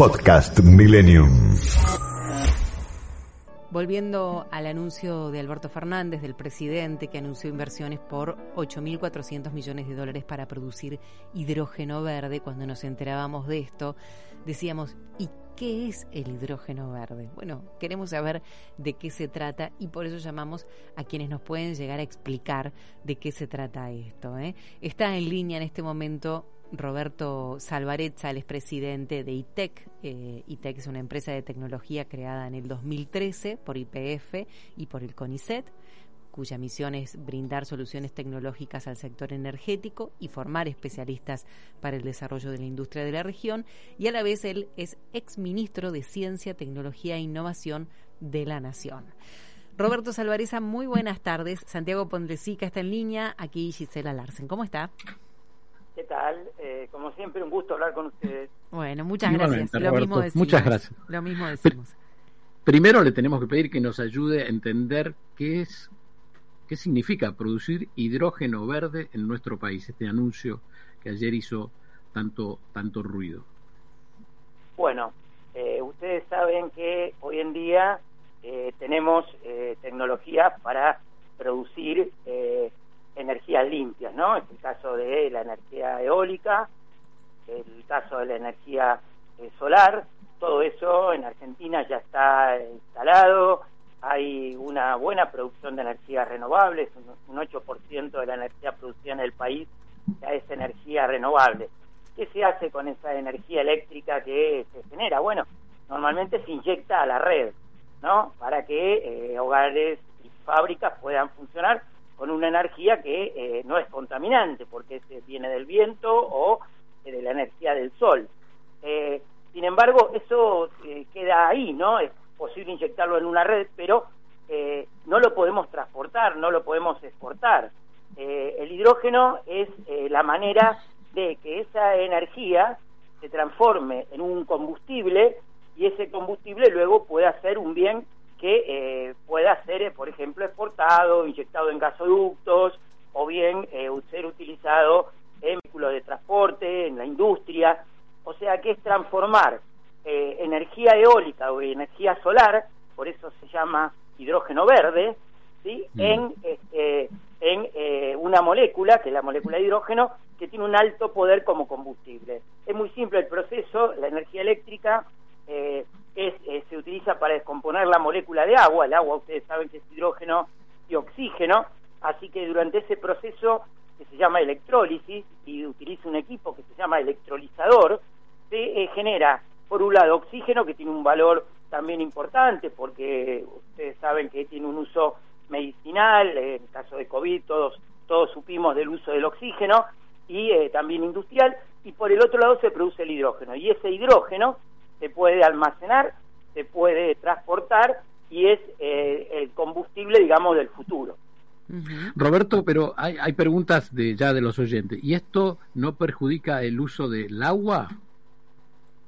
Podcast Millennium. Volviendo al anuncio de Alberto Fernández, del presidente, que anunció inversiones por 8.400 millones de dólares para producir hidrógeno verde, cuando nos enterábamos de esto, decíamos, ¿y qué es el hidrógeno verde? Bueno, queremos saber de qué se trata y por eso llamamos a quienes nos pueden llegar a explicar de qué se trata esto. ¿eh? Está en línea en este momento Roberto Salvarezza, el expresidente de ITEC. Eh, ITEC es una empresa de tecnología creada en el 2013 por IPF y por el CONICET, cuya misión es brindar soluciones tecnológicas al sector energético y formar especialistas para el desarrollo de la industria de la región. Y a la vez él es exministro de Ciencia, Tecnología e Innovación de la Nación. Roberto Salvarezza, muy buenas tardes. Santiago Pondresica está en línea. Aquí Gisela Larsen. ¿Cómo está? ¿Qué tal? Eh, como siempre, un gusto hablar con ustedes. Bueno, muchas gracias. Lo mismo decimos. Muchas gracias. Lo mismo decimos. Primero le tenemos que pedir que nos ayude a entender qué es, qué significa producir hidrógeno verde en nuestro país. Este anuncio que ayer hizo tanto, tanto ruido. Bueno, eh, ustedes saben que hoy en día eh, tenemos eh, tecnología para producir eh, energías limpias, ¿no? Es el caso de la energía eólica, el caso de la energía eh, solar, todo eso en Argentina ya está instalado, hay una buena producción de energías renovables, un, un 8% de la energía producida en el país ya es energía renovable. ¿Qué se hace con esa energía eléctrica que se genera? Bueno, normalmente se inyecta a la red, ¿no? Para que eh, hogares y fábricas puedan funcionar con una energía que eh, no es contaminante, porque se viene del viento o eh, de la energía del sol. Eh, sin embargo, eso eh, queda ahí, ¿no? Es posible inyectarlo en una red, pero eh, no lo podemos transportar, no lo podemos exportar. Eh, el hidrógeno es eh, la manera de que esa energía se transforme en un combustible y ese combustible luego pueda ser un bien que eh, pueda ser, eh, por ejemplo, exportado, inyectado en gasoductos o bien eh, ser utilizado en vehículos de transporte, en la industria. O sea que es transformar eh, energía eólica o energía solar, por eso se llama hidrógeno verde, ¿sí? Mm. en, este, en eh, una molécula, que es la molécula de hidrógeno, que tiene un alto poder como combustible. Es muy simple el proceso, la energía eléctrica eh, es, eh, se utiliza para descomponer la molécula de agua, el agua ustedes saben que es hidrógeno y oxígeno, así que durante ese proceso que se llama electrólisis y utiliza un equipo que se llama electrolizador, se eh, genera por un lado oxígeno que tiene un valor también importante porque ustedes saben que tiene un uso medicinal, eh, en el caso de COVID todos, todos supimos del uso del oxígeno y eh, también industrial, y por el otro lado se produce el hidrógeno, y ese hidrógeno se puede almacenar, se puede transportar y es eh, el combustible, digamos, del futuro. Roberto, pero hay, hay preguntas de ya de los oyentes. ¿Y esto no perjudica el uso del agua?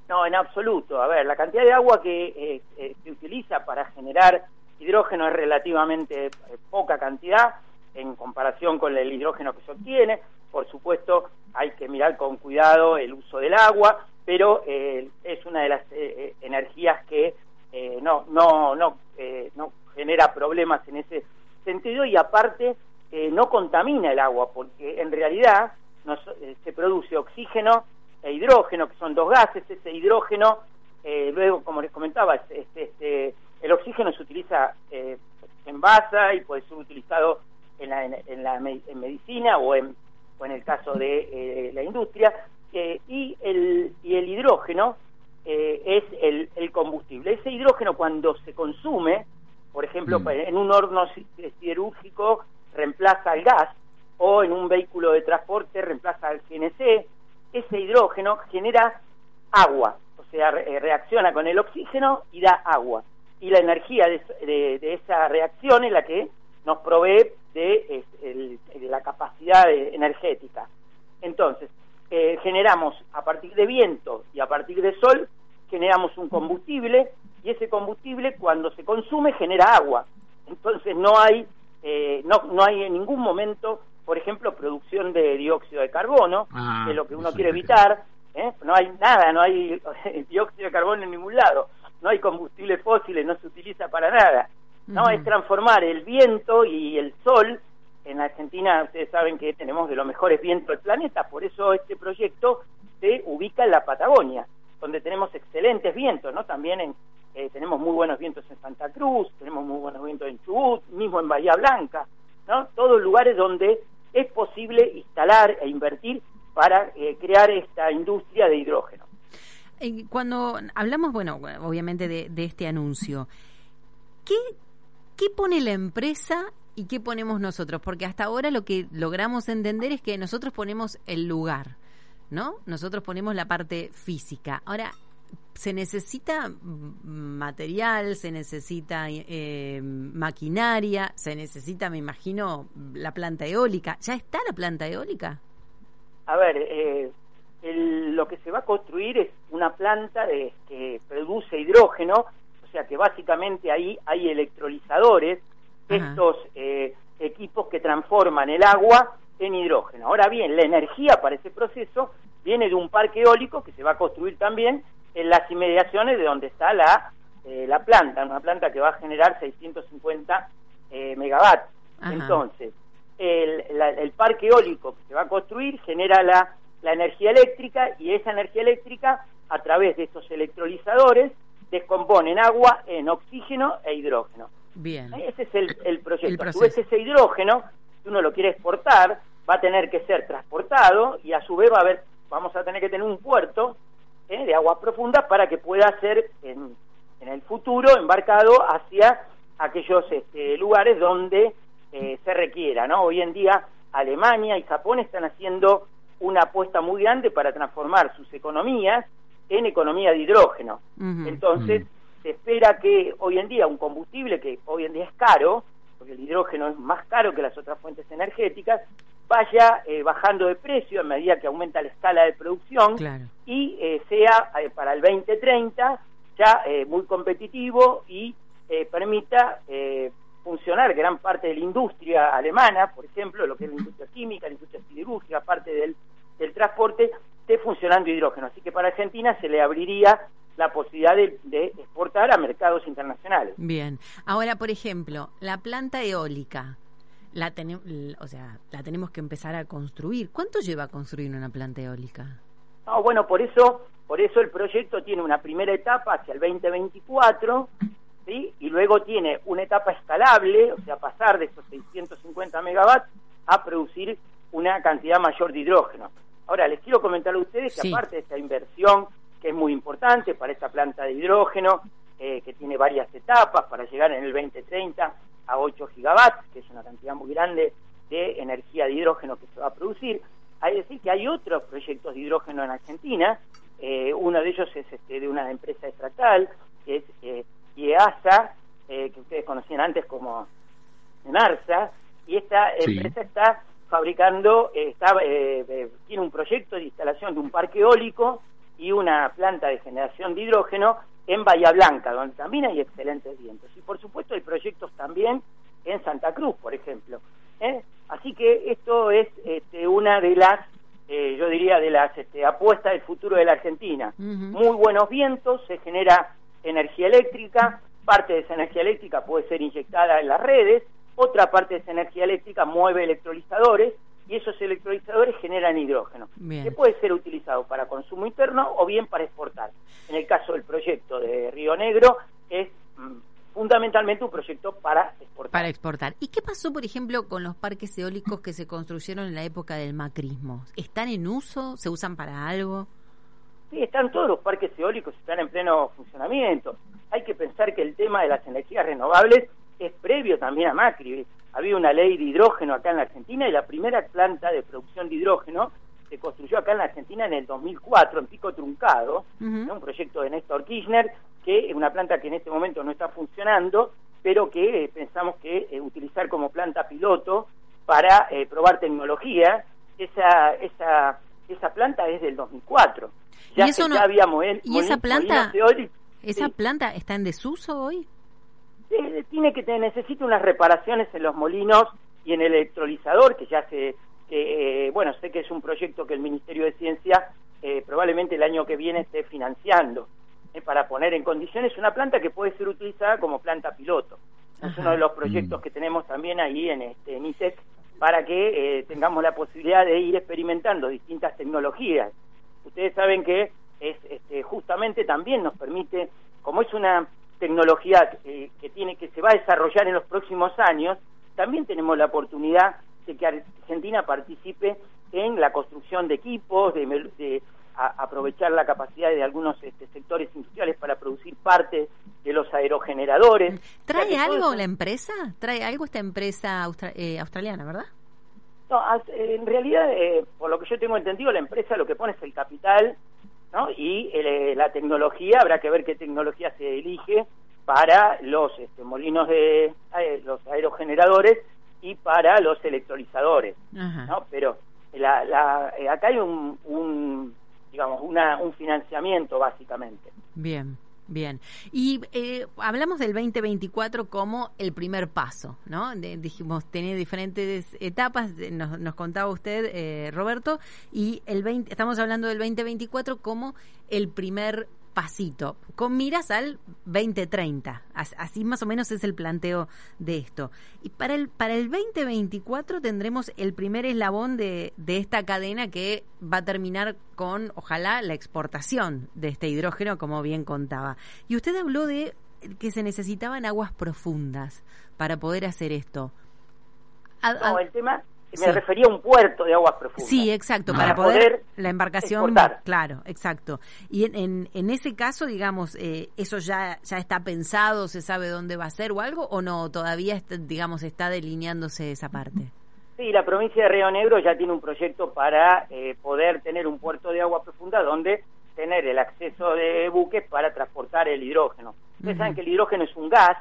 No, en absoluto. A ver, la cantidad de agua que eh, eh, se utiliza para generar hidrógeno es relativamente eh, poca cantidad en comparación con el hidrógeno que se obtiene. Por supuesto, hay que mirar con cuidado el uso del agua, pero eh, es una de las eh, eh, energías que eh, no, no, no, eh, no genera problemas en ese sentido y aparte eh, no contamina el agua, porque en realidad nos, se produce oxígeno e hidrógeno, que son dos gases, ese hidrógeno, luego, como les comentaba, es- este, este, el oxígeno se utiliza en basa y puede ser utilizado en la, en, en la en medicina o en, o en el caso de la industria, eh, y, el, y el hidrógeno eh, es el, el combustible. Ese hidrógeno cuando se consume, por ejemplo, Mm. en un horno si- siderúrgico reemplaza el gas o en un vehículo de transporte reemplaza el GNC, ese hidrógeno genera agua, o sea, re- eh, reacciona con el oxígeno y da agua. Y la energía de, de- de esa reacción es la que nos provee de de la capacidad de- energética. Entonces, eh, generamos a partir de viento y a partir de sol, generamos un combustible y ese combustible cuando se consume genera agua. Entonces no hay, eh, no, no hay en ningún momento, por ejemplo, producción de dióxido de carbono, Ah, que es lo que uno quiere evitar, ¿eh? no hay nada, no hay dióxido de carbono en ningún lado, no hay combustibles fósiles, no se utiliza para nada. No, es transformar el viento y el sol. En Argentina ustedes saben que tenemos de los mejores vientos del planeta, por eso este proyecto se ubica en la Patagonia, donde tenemos excelentes vientos, ¿no? También en, eh, tenemos muy buenos vientos en Santa Cruz, tenemos muy buenos vientos en Chubut, mismo en Bahía Blanca, ¿no? Todos lugares donde es posible instalar e invertir para eh, crear esta industria de hidrógeno. Cuando hablamos, bueno, obviamente de, de este anuncio, ¿qué, ¿qué pone la empresa y qué ponemos nosotros? Porque hasta ahora lo que logramos entender es que nosotros ponemos el lugar, ¿no? Nosotros ponemos la parte física. Ahora, se necesita material, se necesita eh, maquinaria, se necesita, me imagino, la planta eólica. ¿Ya está la planta eólica? A ver, eh, lo que se va a construir es una planta de, que produce hidrógeno, o sea que básicamente ahí hay electrolizadores, estos eh, equipos que transforman el agua en hidrógeno. Ahora bien, la energía para ese proceso viene de un parque eólico que se va a construir también en las inmediaciones de donde está la, eh, la planta, una planta que va a generar 650 eh, megawatts. Entonces, el, el, parque eólico que se va a construir genera la, la energía eléctrica y esa energía eléctrica, a través de estos electrolizadores, descompone en agua en oxígeno e hidrógeno. Bien. Ese es el, el proyecto. a su vez, ese hidrógeno, si uno lo quiere exportar, va a tener que ser transportado y a su vez va a haber, vamos a tener que tener un puerto ¿eh? de aguas profundas para que pueda ser en, en el futuro embarcado hacia aquellos este, lugares donde eh, se requiera. ¿no? Hoy en día Alemania y Japón están haciendo una apuesta muy grande para transformar sus economías en economía de hidrógeno. Entonces, se espera que hoy en día un combustible que hoy en día es caro, porque el hidrógeno es más caro que las otras fuentes energéticas, vaya eh, bajando de precio a medida que aumenta la escala de producción y eh, sea eh, para el 2030 ya muy competitivo y permita funcionar gran parte de la industria alemana, por ejemplo, lo que es la industria química, la industria siderúrgica, parte del, del transporte, esté funcionando hidrógeno. Así que para Argentina se le abriría la posibilidad de, de, exportar a mercados internacionales. Bien. Ahora, por ejemplo, la planta eólica, la tenemos, o sea, la tenemos que empezar a construir. ¿Cuánto lleva a construir una planta eólica? No, bueno, por eso, por eso el proyecto tiene una primera etapa hacia el 2024, ¿sí? Y luego tiene una etapa escalable, o sea, pasar de esos 650 megawatts a producir una cantidad mayor de hidrógeno. Ahora, les quiero comentar a ustedes que aparte de esta inversión, que es muy importante para esta planta de hidrógeno, eh, que tiene varias etapas para llegar en el 2030 a 8 gigawatts, que es una cantidad muy grande de energía de hidrógeno que se va a producir. Hay que decir que hay otros proyectos de hidrógeno en Argentina, eh, uno de ellos es este, de una empresa estatal, que es eh, IEASA, eh, que ustedes conocían antes como NARSA, y esta empresa está fabricando, está, tiene un proyecto de instalación de un parque eólico y una planta de generación de hidrógeno en Bahía Blanca, donde también hay excelentes vientos. Y por supuesto hay proyectos también en Santa Cruz, por ejemplo. ¿eh? Así que esto es este, una de las, eh, yo diría, de las este, apuestas del futuro de la Argentina. Muy buenos vientos, se genera energía eléctrica, parte de esa energía eléctrica puede ser inyectada en las redes, otra parte de esa energía eléctrica mueve electrolizadores y esos electrolizadores generan hidrógeno, que puede ser utilizado para consumo interno o bien para exportar. En el caso del proyecto de Río Negro es mm, fundamentalmente un proyecto para exportar. Para exportar. ¿Y qué pasó, por ejemplo, con los parques eólicos que se construyeron en la época del macrismo? ¿Están en uso? ¿Se usan para algo? Sí, están todos los parques eólicos, están en pleno funcionamiento. Hay que pensar que el tema de las energías renovables es previo también a Macri había una ley de hidrógeno acá en la Argentina y la primera planta de producción de hidrógeno se construyó acá en la Argentina en el 2004 en Pico Truncado, un proyecto de Néstor Kirchner, que es una planta que en este momento no está funcionando, pero que eh, pensamos que eh, utilizar como planta piloto para eh, probar tecnología, esa, esa, esa planta es del 2004. Ya, ¿Y, eso no, ¿y esa planta, esa planta está en desuso hoy? Tiene que necesita unas reparaciones en los molinos y en el electrolizador, que ya se, que, eh, bueno, sé que es un proyecto que el Ministerio de Ciencia eh, probablemente el año que viene esté financiando para poner en condiciones una planta que puede ser utilizada como planta piloto. Es uno de los proyectos mm. que tenemos también ahí en, este, en ISEC para que tengamos la posibilidad de ir experimentando distintas tecnologías. Ustedes saben que es este, justamente también nos permite, como es una tecnología que tiene que se va a desarrollar en los próximos años, también tenemos la oportunidad de que Argentina participe en la construcción de equipos, de, aprovechar la capacidad de algunos este, sectores industriales para producir parte de los aerogeneradores. ¿Trae algo la empresa? ¿Trae algo esta empresa eh, australiana, verdad? No, en realidad, eh, por lo que yo tengo entendido, la empresa lo que pone es el capital ¿no? y eh, la tecnología, habrá que ver qué tecnología se elige para los este, molinos de eh, los aerogeneradores y para los electrolizadores, ¿no? Pero la, la, eh, acá hay un, un digamos una, un financiamiento básicamente. Bien. Bien, y eh, hablamos del 2024 como el primer paso, ¿no? dijimos, tiene diferentes etapas, nos, nos contaba usted, eh, Roberto, y el 20, estamos hablando del 2024 como el primer pasito, con miras al 2030. Así más o menos es el planteo de esto. Y para el, para el 2024 tendremos el primer eslabón de, de esta cadena que va a terminar con, ojalá, la exportación de este hidrógeno, como bien contaba. Y usted habló de que se necesitaban aguas profundas para poder hacer esto. Me refería a un puerto de aguas profundas. Sí, exacto, para, poder, la embarcación, claro, exacto. Y en, en, ese caso, digamos, eh, eso ya ya está pensado, se sabe dónde va a ser o algo, o no, todavía, digamos, está delineándose esa parte. Sí, la provincia de Río Negro ya tiene un proyecto para eh, poder tener un puerto de agua profunda donde tener el acceso de buques para transportar el hidrógeno. Ustedes saben que el hidrógeno es un gas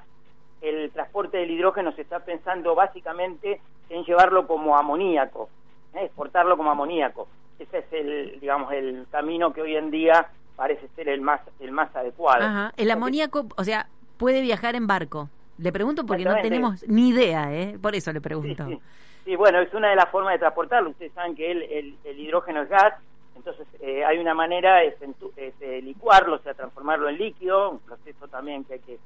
el transporte del hidrógeno se está pensando básicamente en llevarlo como amoníaco, ¿eh? exportarlo como amoníaco. Ese es el, digamos, el camino que hoy en día parece ser el más, el más adecuado. Ajá. El amoníaco, o sea, puede viajar en barco. Le pregunto porque no tenemos ni idea, ¿eh? Por eso le pregunto. Sí, bueno, es una de las formas de transportarlo. Ustedes saben que el, el, hidrógeno es gas, entonces eh, hay una manera, es, es licuarlo, o sea, transformarlo en líquido, un proceso también que hay que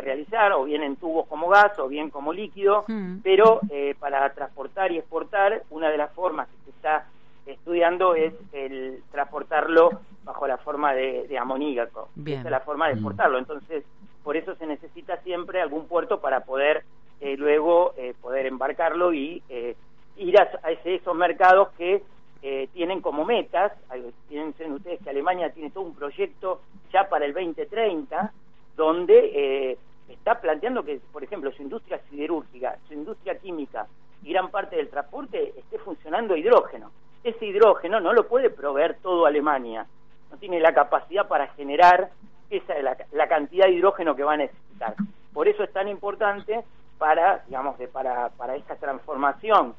realizar, o bien en tubos como gas, o bien como líquido, hmm. pero eh, para transportar y exportar, una de las formas que se está estudiando es el transportarlo bajo la forma de, amoníaco. Esa es la forma de hmm. exportarlo. Entonces, por eso se necesita siempre algún puerto para poder eh, luego eh, poder embarcarlo y ir a, a esos mercados que tienen como metas, piensen ustedes que Alemania tiene todo un proyecto ya para el 2030, donde eh, está que, por ejemplo, su industria siderúrgica, su industria química y gran parte del transporte esté funcionando hidrógeno. Ese hidrógeno no lo puede proveer todo Alemania, no tiene la capacidad para generar esa la, cantidad de hidrógeno que va a necesitar. Por eso es tan importante para, digamos, de, para, para esta transformación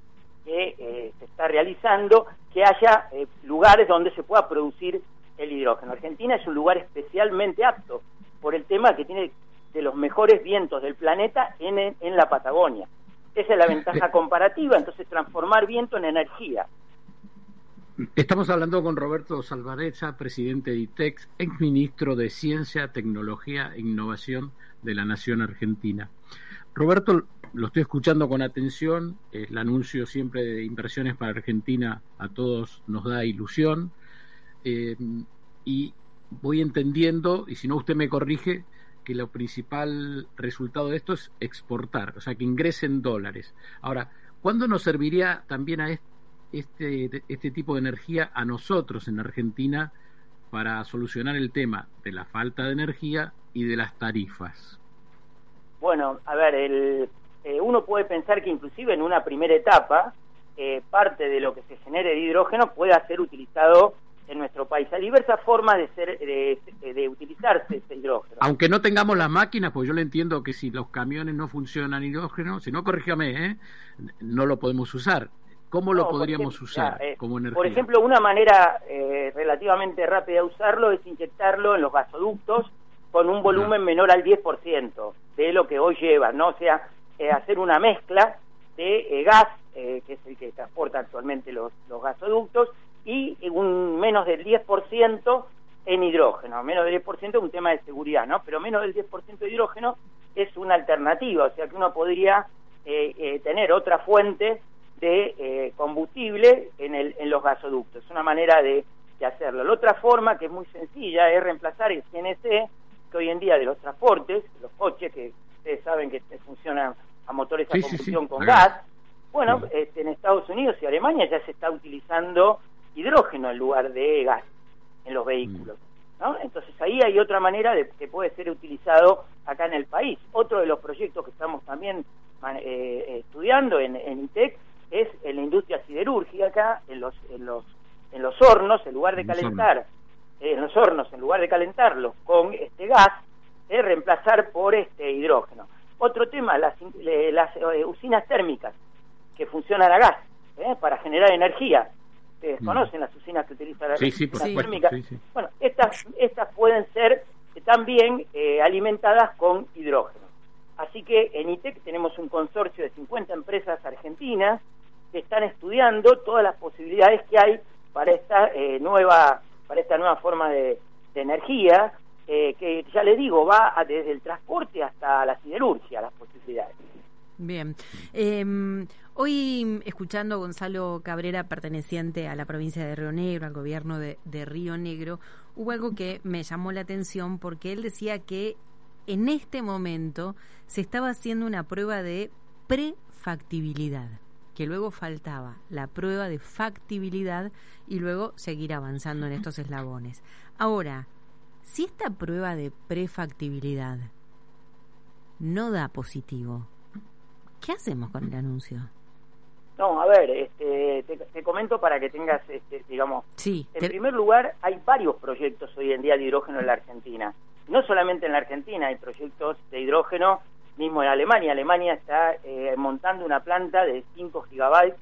que eh, se está realizando, que haya eh, lugares donde se pueda producir el hidrógeno. Argentina es un lugar especialmente apto por el tema que tiene de los mejores vientos del planeta en, en la Patagonia. Esa es la ventaja comparativa, entonces transformar viento en energía. Estamos hablando con Roberto Salvarezza, presidente de ITEX, ex ministro de Ciencia, Tecnología e Innovación de la Nación Argentina. Roberto, lo estoy escuchando con atención, el anuncio siempre de inversiones para Argentina a todos nos da ilusión eh, y voy entendiendo, y si no usted me corrige, que lo principal resultado de esto es exportar, o sea, que ingresen dólares. Ahora, ¿cuándo nos serviría también a este, este tipo de energía a nosotros en Argentina para solucionar el tema de la falta de energía y de las tarifas? Bueno, a ver, el, eh, uno puede pensar que inclusive en una primera etapa, eh, parte de lo que se genere de hidrógeno pueda ser utilizado en nuestro país. Hay diversas formas de ser de, utilizarse este hidrógeno. Aunque no tengamos las máquinas, pues yo le entiendo que si los camiones no funcionan hidrógeno, si no, corríjame, ¿eh? no lo podemos usar. ¿Cómo lo podríamos usar eh, como energía? Por ejemplo, una manera eh, relativamente rápida de usarlo es inyectarlo en los gasoductos con un volumen menor al 10% de lo que hoy lleva, ¿no? O sea, hacer una mezcla de gas, que es el que transporta actualmente los, los gasoductos, y un menos del 10% en hidrógeno. Menos del 10% es un tema de seguridad, ¿no? Pero menos del 10% de hidrógeno es una alternativa, o sea que uno podría eh, eh, tener otra fuente de eh, combustible en, el, en los gasoductos. Es una manera de, hacerlo. La otra forma, que es muy sencilla, es reemplazar el CNC, que hoy en día de los transportes, los coches, que ustedes saben que funcionan a motores a combustión con gas, bueno, este, en Estados Unidos y Alemania ya se está utilizando hidrógeno en lugar de gas en los vehículos. ¿no? Entonces ahí hay otra manera de que puede ser utilizado acá en el país. Otro de los proyectos que estamos también eh, estudiando en, en ITEC es en la industria siderúrgica acá, en los, en los, en los hornos, en lugar de calentar, eh, en los hornos, en lugar de calentarlos con este gas, es reemplazar por este hidrógeno. Otro tema, las, las eh, usinas térmicas que funcionan a gas para generar energía ustedes mm. conocen las usinas que utilizan las térmicas. Bueno, estas, estas pueden ser también eh, alimentadas con hidrógeno. Así que en ITEC tenemos un consorcio de 50 empresas argentinas que están estudiando todas las posibilidades que hay para esta eh, nueva para esta nueva forma de, energía eh, que ya le digo va desde el transporte hasta la siderurgia las posibilidades. Bien. Em, hoy, escuchando a Gonzalo Cabrera, perteneciente a la provincia de Río Negro, al gobierno de, Río Negro, hubo algo que me llamó la atención porque él decía que en este momento se estaba haciendo una prueba de prefactibilidad, que luego faltaba la prueba de factibilidad y luego seguir avanzando en estos eslabones. Ahora, si esta prueba de prefactibilidad no da positivo, ¿Qué hacemos con el anuncio? No, a ver, este, te, comento para que tengas, este, digamos, sí, en primer lugar, hay varios proyectos hoy en día de hidrógeno en la Argentina. No solamente en la Argentina, hay proyectos de hidrógeno mismo en Alemania. Alemania está eh, montando una planta de 5 gigabytes,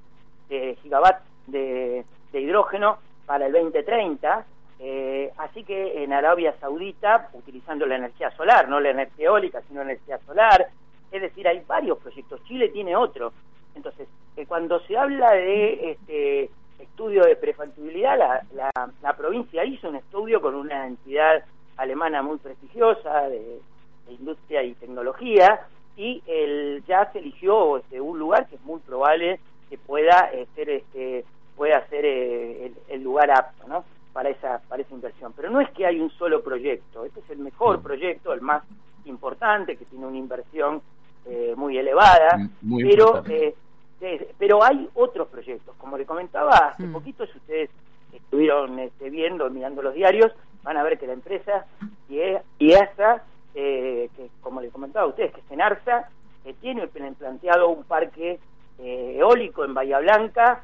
de, gigabytes de, hidrógeno para el 2030. Eh, así que en Arabia Saudita, utilizando la energía solar, no la energía eólica, sino la energía solar, es decir, hay varios proyectos. Chile tiene otro. Entonces, eh, cuando se habla de este estudio de prefactibilidad, la, la, provincia hizo un estudio con una entidad alemana muy prestigiosa de, industria y tecnología y el, ya se eligió este, un lugar que es muy probable que pueda eh, ser este pueda ser eh, el, lugar apto ¿no? para esa para esa inversión. Pero no es que hay un solo proyecto. Este es el mejor proyecto el más importante que tiene una inversión eh, muy elevada, mm, pero eh, pero hay otros proyectos, como le comentaba hace mm. poquito, si ustedes estuvieron este, viendo, mirando los diarios, van a ver que la empresa IESA, eh, que como le comentaba a ustedes, que es Enarsa, eh, tiene planteado un parque eólico en Bahía Blanca,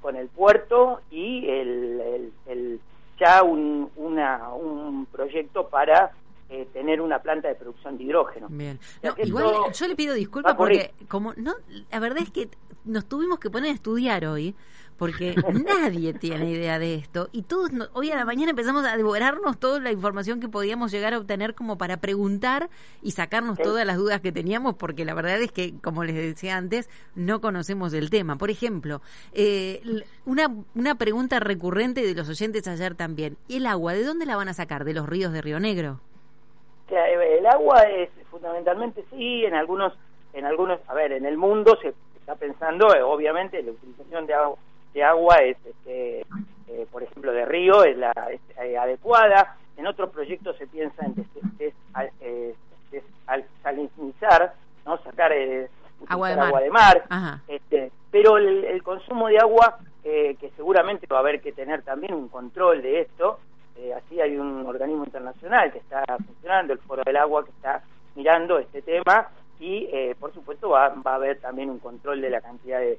con el puerto y el, el, ya un, una, un proyecto para eh, tener una planta de producción de hidrógeno. Bien. igual yo le pido disculpas porque como no, la verdad es que nos tuvimos que poner a estudiar hoy porque nadie tiene idea de esto y todos hoy a la mañana empezamos a devorarnos toda la información que podíamos llegar a obtener como para preguntar y sacarnos todas las dudas que teníamos porque la verdad es que como les decía antes no conocemos el tema. Por ejemplo eh, una, una pregunta recurrente de los oyentes ayer también. El agua de dónde la van a sacar de los ríos de Río Negro el agua es fundamentalmente sí, en algunos, en algunos, a ver, en el mundo se está pensando, eh, obviamente, la utilización de agua, de agua es, este, eh, por ejemplo, de río es la eh, adecuada. En otros proyectos se piensa en desalinizar, no sacar agua de mar, de mar. Este, pero el, el, consumo de agua que seguramente va a haber que tener también un control de esto eh, así hay un organismo internacional que está funcionando, el Foro del Agua, que está mirando este tema y, eh, por supuesto, va, va, a haber también un control de la cantidad de,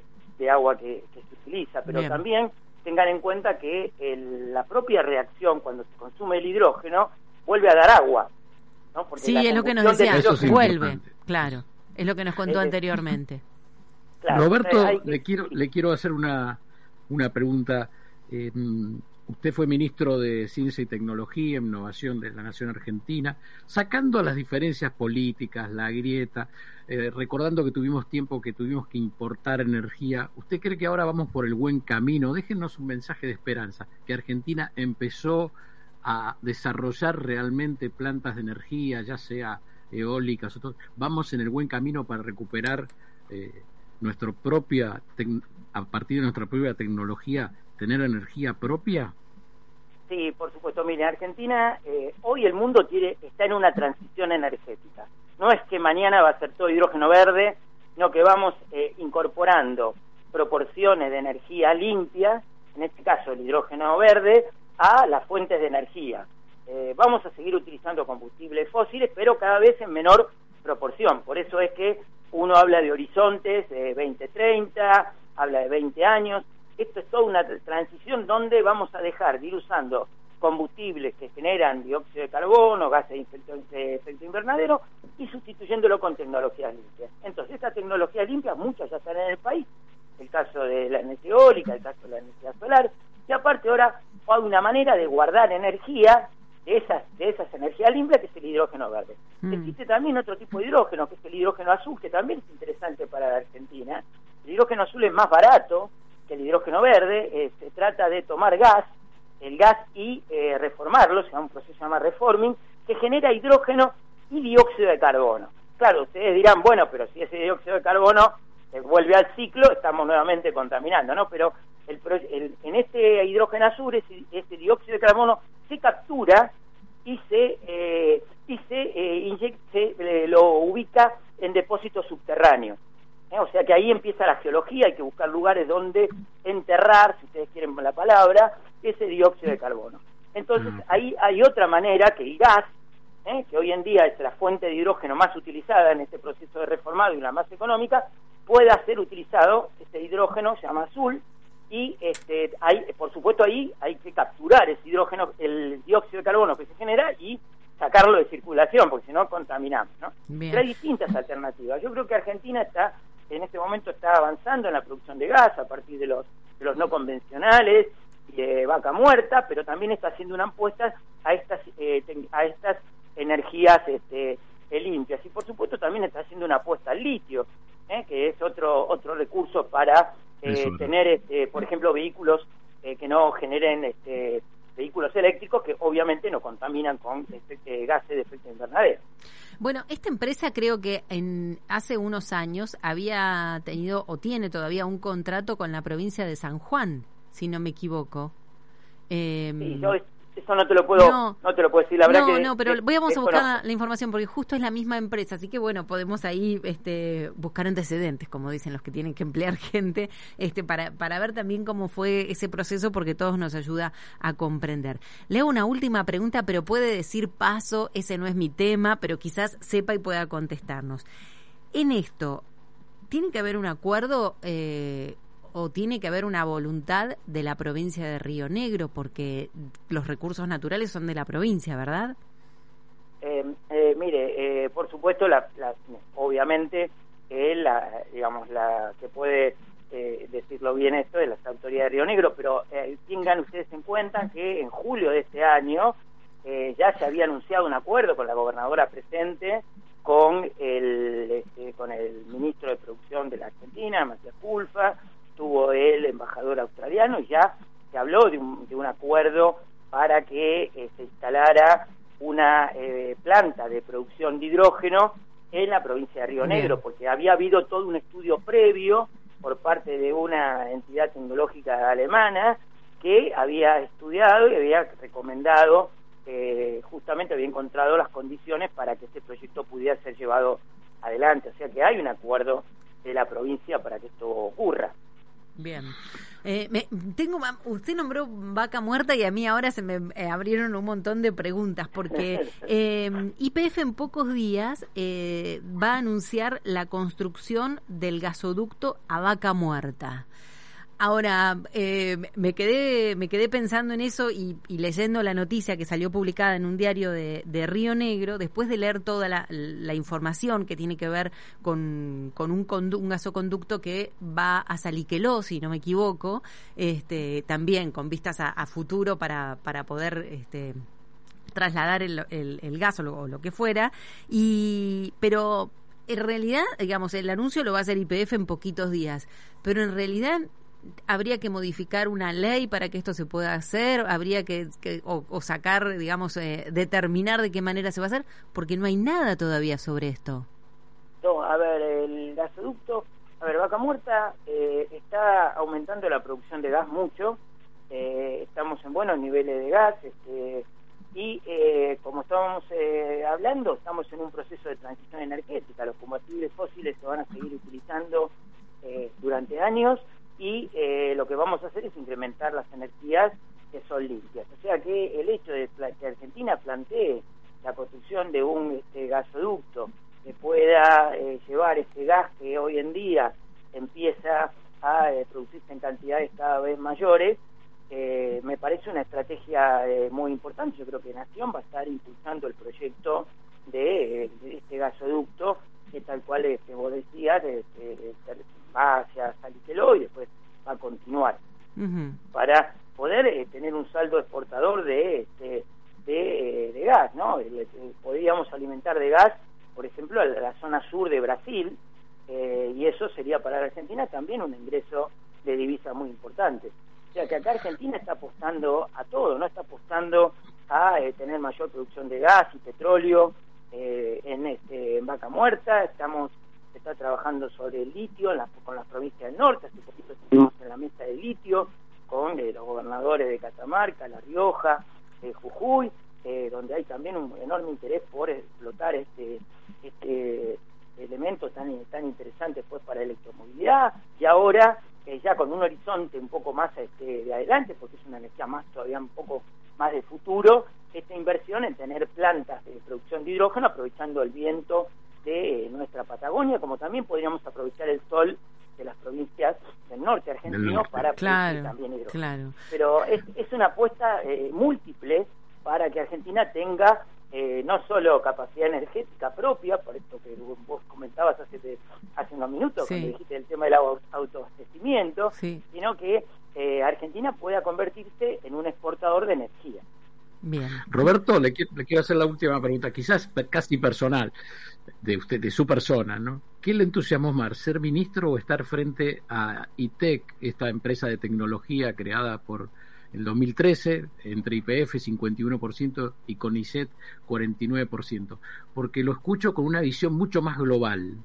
agua que, se utiliza, pero también tengan en cuenta que la propia reacción cuando se consume el hidrógeno vuelve a dar agua. ¿no? sí, es lo que nos decía, vuelve, claro, es lo que nos contó anteriormente. Roberto, le quiero le quiero hacer una, una pregunta. Eh, usted fue ministro de Ciencia y Tecnología, Innovación de la Nación Argentina, sacando las diferencias políticas, la grieta, eh, recordando que tuvimos tiempo que tuvimos que importar energía. ¿Usted cree que ahora vamos por el buen camino? Déjenos un mensaje de esperanza, que Argentina empezó a desarrollar realmente plantas de energía, ya sea eólicas, o vamos en el buen camino para recuperar eh, nuestra propia, a partir de nuestra propia tecnología, tener energía propia? Sí, por supuesto. Mire, Argentina, eh, hoy el mundo tiene, está en una transición energética. No es que mañana va a ser todo hidrógeno verde, sino que vamos eh, incorporando proporciones de energía limpia, en este caso el hidrógeno verde, a las fuentes de energía. Eh, vamos a seguir utilizando combustibles fósiles, pero cada vez en menor proporción. Por eso es que uno habla de horizontes de 2030, habla de 20 años. Esto es toda una transición donde vamos a dejar de ir usando combustibles que generan dióxido de carbono, gases de efecto invernadero y sustituyéndolo con tecnologías limpias. Entonces, estas tecnologías limpias, muchas ya están en el país, el caso de la energía eólica, el caso de la energía solar, y aparte ahora hay una manera de guardar energía de esas, de esas energías limpias que es el hidrógeno verde. Mm. Existe también otro tipo de hidrógeno, que es el hidrógeno azul, que también es interesante para la Argentina. El hidrógeno azul es más barato el hidrógeno verde, eh, se trata de tomar gas, el gas y eh, reformarlo, se llama un proceso llama reforming, que genera hidrógeno y dióxido de carbono. Claro, ustedes dirán, bueno, pero si ese dióxido de carbono se vuelve al ciclo, estamos nuevamente contaminando, ¿no? Pero el, en este hidrógeno azul, ese, este dióxido de carbono se captura y se eh, y se, eh, eh, lo ubica en depósitos subterráneos. O sea que ahí empieza la geología, hay que buscar lugares donde enterrar, si ustedes quieren la palabra, ese dióxido de carbono. Entonces mm. ahí hay otra manera que el gas, que hoy en día es la fuente de hidrógeno más utilizada en este proceso de reformado y la más económica, pueda ser utilizado, este hidrógeno se llama azul, y este, hay, por supuesto ahí hay que capturar ese hidrógeno, el dióxido de carbono que se genera y sacarlo de circulación, porque si no contaminamos, ¿no? Pero hay distintas alternativas. Yo creo que Argentina está, en este momento está avanzando en la producción de gas a partir de los, de los no convencionales, y de vaca muerta, pero también está haciendo una apuesta a estas, eh, a estas energías este, limpias. Y por supuesto también está haciendo una apuesta al litio, ¿eh? que es otro, otro recurso para eh, tener, este, por ejemplo, vehículos eh, que no generen este, vehículos eléctricos que obviamente no contaminan con este, gases de efecto invernadero. Bueno, esta empresa creo que en hace unos años había tenido o tiene todavía un contrato con la provincia de San Juan, si no me equivoco. Eh, sí, yo eso no te lo puedo, no, te lo puedo decir, la verdad no, No, pero vamos a buscar la, información porque justo es la misma empresa, así que bueno, podemos ahí este, buscar antecedentes, como dicen los que tienen que emplear gente, este, para, para ver también cómo fue ese proceso porque todos nos ayuda a comprender. Leo una última pregunta, pero puede decir paso, ese no es mi tema, pero quizás sepa y pueda contestarnos. En esto, ¿tiene que haber un acuerdo eh, o tiene que haber una voluntad de la provincia de Río Negro, porque los recursos naturales son de la provincia, ¿verdad? Eh, eh, mire, eh, por supuesto, la, obviamente, la, digamos, la que puede decirlo bien esto de las autoridades de Río Negro, pero tengan ustedes en cuenta que en julio de este año ya se había anunciado un acuerdo con la gobernadora presente con el este, con el ministro de producción de la Argentina, Matías Pulfa, tuvo el embajador australiano y ya se habló de un, de un acuerdo para que eh, se instalara una eh, planta de producción de hidrógeno en la provincia de Río Negro, porque había habido todo un estudio previo por parte de una entidad tecnológica alemana que había estudiado y había recomendado, eh, justamente había encontrado las condiciones para que este proyecto pudiera ser llevado adelante. O sea que hay un acuerdo de la provincia para que esto ocurra. Bien. Eh, me, tengo, usted nombró vaca muerta y a mí ahora se me eh, abrieron un montón de preguntas porque eh, IPF en pocos días eh, va a anunciar la construcción del gasoducto a vaca muerta. Ahora, eh, me, quedé, me quedé pensando en eso y, leyendo la noticia que salió publicada en un diario de, Río Negro, después de leer toda la, información que tiene que ver con, con un, un, gasoconducto que va a Saliqueló, si no me equivoco, este, también con vistas a, futuro para, poder... Este, trasladar el, el, gas o lo, que fuera. Y pero en realidad, digamos, el anuncio lo va a hacer IPF en poquitos días, pero en realidad habría que modificar una ley para que esto se pueda hacer, habría que, o, sacar, digamos, eh, determinar de qué manera se va a hacer, porque no hay nada todavía sobre esto. No, a ver, el gasoducto, a ver, Vaca Muerta eh, está aumentando la producción de gas mucho, eh, estamos en buenos niveles de gas, este, y como estábamos hablando, estamos en un proceso de transición energética, los combustibles fósiles se van a seguir utilizando durante años, y eh, lo que vamos a hacer es incrementar las energías que son limpias. O sea que el hecho de que Argentina plantee la construcción de un este, gasoducto que pueda eh, llevar este gas que hoy en día empieza a eh, producirse en cantidades cada vez mayores, me parece una estrategia muy importante. Yo creo que Nación va a estar impulsando el proyecto de, este gasoducto, que tal cual este, vos decías, va hacia a Para poder eh, tener un saldo exportador de este, de, eh, gas, ¿no? podríamos alimentar de gas, por ejemplo, a la zona sur de Brasil, eh, y eso sería para la Argentina también un ingreso de divisa muy importante. O sea que acá Argentina está apostando a todo, no está apostando a tener mayor producción de gas y petróleo en, este, en Vaca Muerta, estamos está trabajando sobre el litio con las provincias del norte, hace poquito estuvimos en la mesa de litio con eh, los gobernadores de Catamarca, La Rioja, eh, Jujuy, eh, donde hay también un enorme interés por explotar este, este elemento tan, tan interesante pues para electromovilidad. Y ahora ya con un horizonte un poco más este, de adelante, porque es una energía más todavía un poco más de futuro, esta inversión en tener plantas de producción de hidrógeno aprovechando el viento de nuestra Patagonia, como también podríamos aprovechar el sol de las provincias del norte argentino para claro, también hidrógeno. Claro. Pero es, es una apuesta eh, múltiple para que Argentina tenga eh, no solo capacidad energética propia, por esto que vos comentabas hace, hace unos minutos, cuando dijiste el tema del autoabastecimiento, sino que eh, Argentina pueda convertirse en un exportador de energía. Roberto, le quiero, le quiero, hacer la última pregunta, quizás casi personal, de usted, de su persona, ¿no? ¿Qué le entusiasmó más, ser ministro o estar frente a ITEC, esta empresa de tecnología creada por el 2013 entre IPF 51% y CONICET 49%? Porque lo escucho con una visión mucho más global.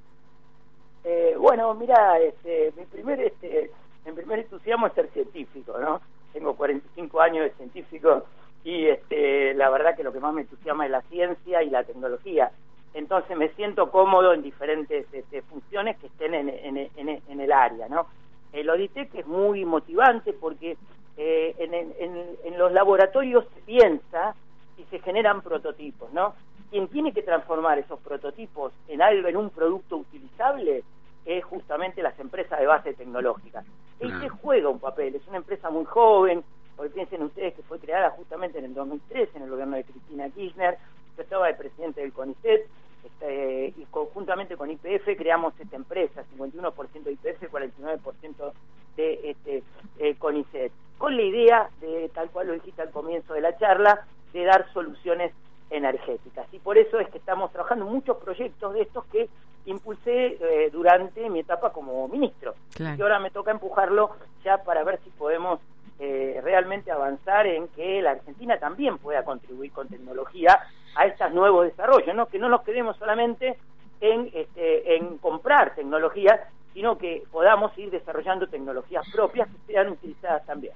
Eh, bueno, mira, este, mi primer, este, mi primer entusiasmo es ser científico, ¿no? Tengo 45 años de científico y este, la verdad que lo que más me entusiasma es la ciencia y la tecnología. Entonces me siento cómodo en diferentes este, funciones que estén en, en, el área, ¿no? El ODITEC es muy motivante porque eh, en, los laboratorios se piensa y se generan prototipos, ¿no? Quien tiene que transformar esos prototipos en algo, en un producto utilizable, es justamente las empresas de base tecnológica. Este juega un papel, es una empresa muy joven, porque piensen ustedes que fue creada justamente en el 2003 en el gobierno de Cristina Kirchner, yo estaba de presidente del CONICET, este, y conjuntamente con IPF creamos esta empresa, 51% de IPF, 49% de este, eh, CONICET, con la idea de, tal cual lo dijiste al comienzo de la charla, de dar soluciones energéticas. Y por eso es que estamos trabajando muchos proyectos de estos que impulsé eh, durante mi etapa como ministro. Y ahora me toca empujarlo ya para ver si podemos eh, realmente avanzar en que la Argentina también pueda contribuir con tecnología a estos nuevos desarrollos, ¿no? que no nos quedemos solamente en, este, en comprar tecnologías, sino que podamos ir desarrollando tecnologías propias que sean utilizadas también.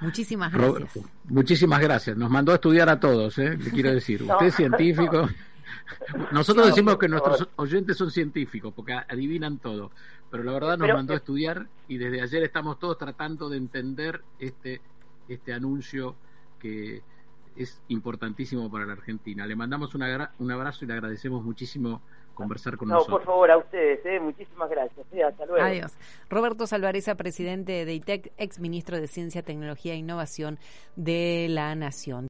Muchísimas gracias. muchísimas gracias. Nos mandó a estudiar a todos, ¿eh? le quiero decir. Usted es científico. Nosotros decimos que nuestros oyentes son científicos porque adivinan todo, pero la verdad nos mandó a estudiar y desde ayer estamos todos tratando de entender este este anuncio que es importantísimo para la Argentina. Le mandamos un abrazo y le agradecemos muchísimo conversar con nosotros. No, por favor, a ustedes, ¿eh? muchísimas gracias. hasta luego. Adiós. Roberto Salvareza, presidente de ITEC, ex ministro de Ciencia, Tecnología e Innovación de la Nación.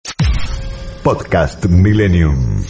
Podcast Millennium.